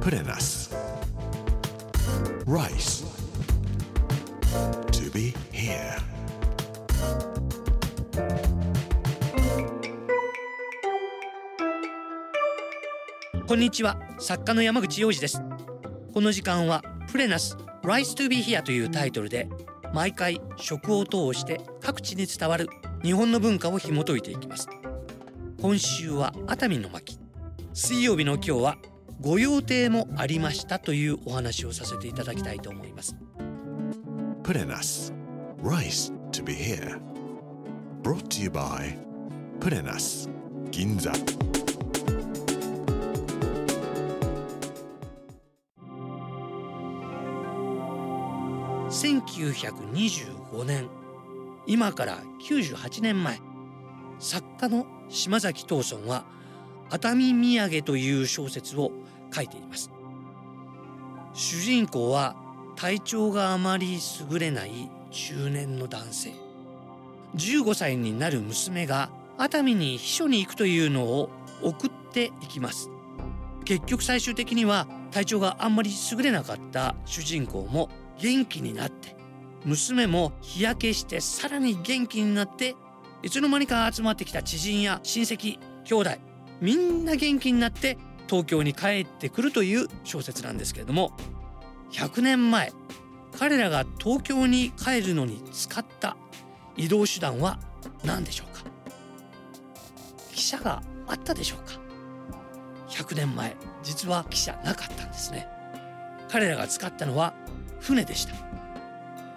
Put in us. Rice. To be here. こんにちは作家の山口洋二ですこの時間はプレナス Rise to be here というタイトルで毎回食を通して各地に伝わる日本の文化を紐解いていきます今週は熱海の巻水曜日の今日はご用邸もありましたというお話をさせていただきたいと思います Put in us. Rice to be here. Brought to you by Put in us. Ginza. 1925年今から98年前作家の島崎藤村は熱海土産という小説を書いています。主人公は体調があまり優れない中年の男性。15歳になる娘が熱海に秘書に行くというのを送っていきます。結局最終的には体調があんまり優れなかった主人公も元気になって娘も日焼けしてさらに元気になっていつの間にか集まってきた知人や親戚兄弟みんな元気になって東京に帰ってくるという小説なんですけれども100年前彼らが東京に帰るのに使った移動手段は何でしょうか？汽車があったでしょうか？100年前実は汽車なかったんですね。彼らが使ったのは船でした。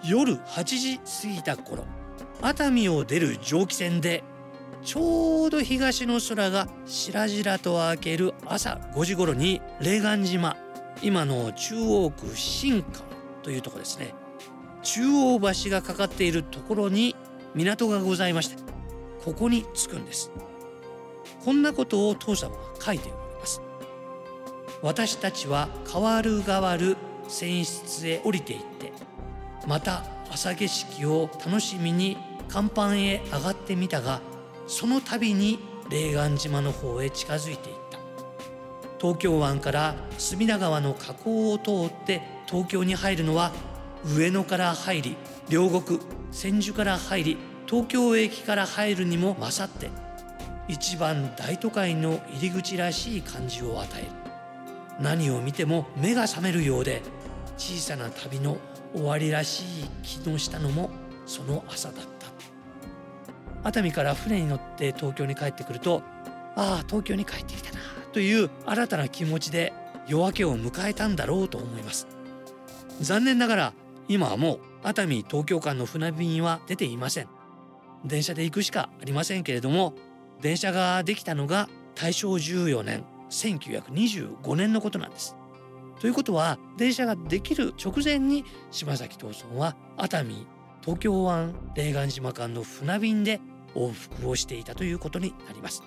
夜8時過ぎた頃熱海を出る蒸気船でちょうど東の空が白々と明ける朝5時頃に霊岸島今の中央区新川というところですね。中央橋がかかっているところに港がございましてここに着くんです。こんなことを父様が書いております。私たちは変わる変わる船室へ降りていってまた朝景色を楽しみに甲板へ上がってみたがその度に霊岸島の方へ近づいていった。東京湾から隅田川の河口を通って東京に入るのは上野から入り両国千住から入り東京駅から入るにも勝って一番大都会の入り口らしい感じを与える。何を見ても目が覚めるようで小さな旅の終わりらしい気のしたのもその朝だった。熱海から船に乗って東京に帰ってくるとああ東京に帰ってきたなという新たな気持ちで夜明けを迎えたんだろうと思います。残念ながら今はもう熱海東京間の船便は出ていません。電車で行くしかありませんけれども電車ができたのが大正14年1925年のことなんです。ということは電車ができる直前に島崎藤村は熱海東京湾霊岸島間の船便で往復をしていたということになります。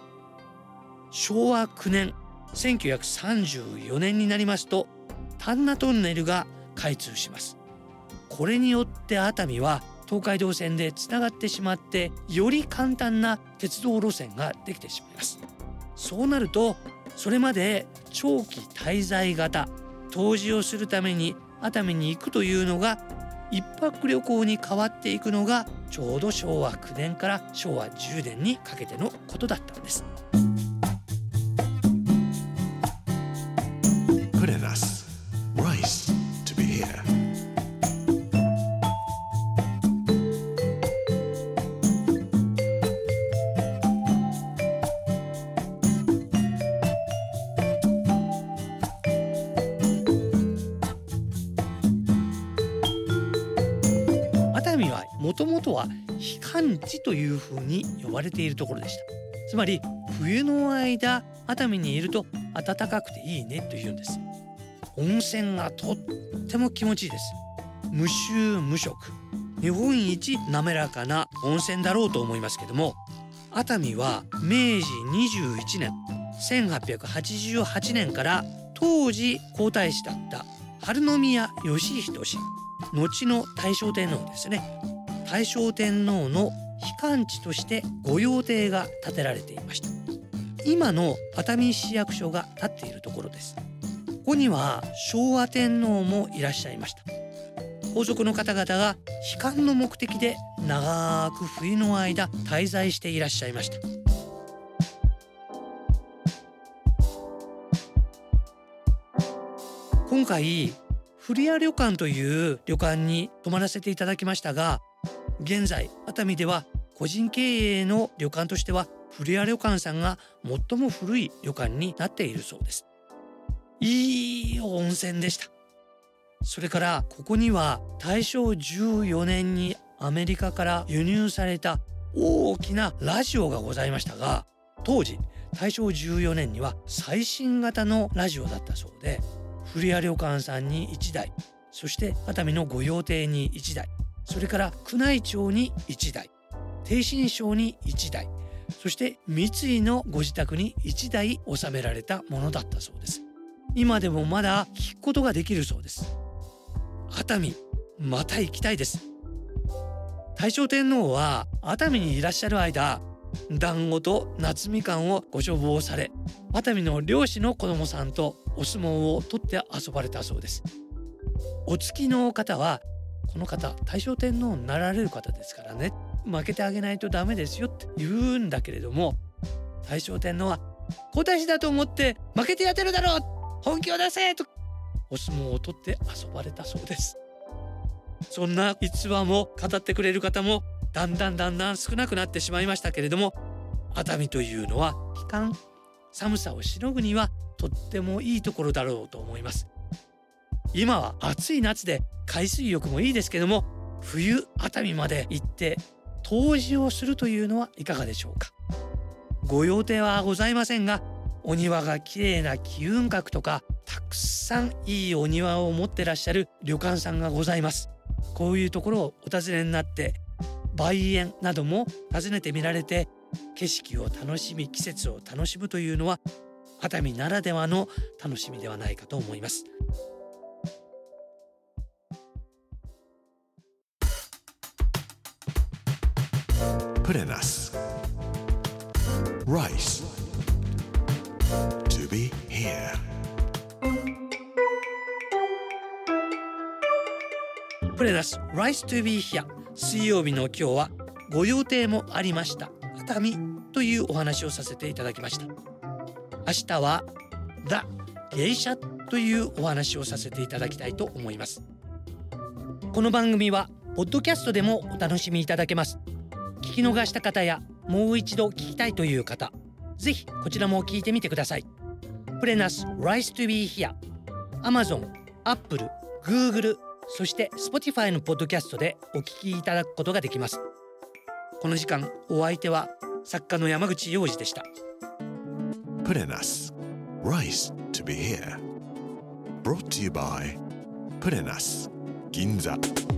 昭和9年1934年になりますと丹那トンネルが開通します。これによって熱海は東海道線でつながってしまってより簡単な鉄道路線ができてしまいます。そうなるとそれまで長期滞在型湯治をするために熱海に行くというのが一泊旅行に変わっていくのがちょうど昭和9年から昭和10年にかけてのことだったんです。もともとは避寒地というふうに呼ばれているところでした。つまり冬の間熱海にいると暖かくていいねというんです。温泉がとっても気持ちいいです。無臭無色。日本一滑らかな温泉だろうと思いますけども熱海は明治21年1888年から当時皇太子だった春宮義仁氏後の大正天皇ですね大正天皇の避寒地として御用邸が建てられていました。今の熱海市役所が建っているところです。ここには昭和天皇もいらっしゃいました。皇族の方々が悲観の目的で長く冬の間滞在していらっしゃいました。今回古谷旅館という旅館に泊まらせていただきましたが現在熱海では個人経営の旅館としては古谷旅館さんが最も古い旅館になっているそうです。いい温泉でした。それからここには大正14年にアメリカから輸入された大きなラジオがございましたが当時大正14年には最新型のラジオだったそうで古谷旅館さんに1台そして熱海の御用邸に1台それから宮内庁に1台逓信省に1台そして三井のご自宅に1台収められたものだったそうです。今でもまだ聞くことができるそうです。熱海また行きたいです。大正天皇は熱海にいらっしゃる間団子と夏みかんをご処方され熱海の漁師の子供さんとお相撲を取って遊ばれたそうです。お付きの方はこの方大正天皇になられる方ですからね。負けてあげないとダメですよって言うんだけれども大正天皇は小出しだと思って負けてやってるだろう本気を出せとお相撲を取って遊ばれたそうです。そんな逸話も語ってくれる方もだんだんだんだん少なくなってしまいましたけれども熱海というのは期間寒さをしのぐにはとってもいいところだろうと思います。今は暑い夏で海水浴もいいですけども冬熱海まで行って湯治をするというのはいかがでしょうか？ご用邸はございませんがお庭が綺麗な気運閣とかたくさんいいお庭を持ってらっしゃる旅館さんがございます。こういうところをお尋ねになって梅園なども訪ねてみられて景色を楽しみ季節を楽しむというのは熱海ならではの楽しみではないかと思います。Put in us. Rice. To be here. プレナス Rice to be here 水曜日の今日はご予定もありました熱海というお話をさせていただきました明日は The 芸者というお話をさせていただきたいと思いますこの番組はポッドキャストでもお楽しみいただけます聞き逃した方やもう一度聞きたいという方ぜひこちらも聞いてみてくださいプレナス Rice to be here Amazon、Apple、Google そして Spotify のポッドキャストでお聞きいただくことができますこの時間お相手は作家の山口洋二でした Put in us. Rice to be here. Brought to you by Put in us. Ginza.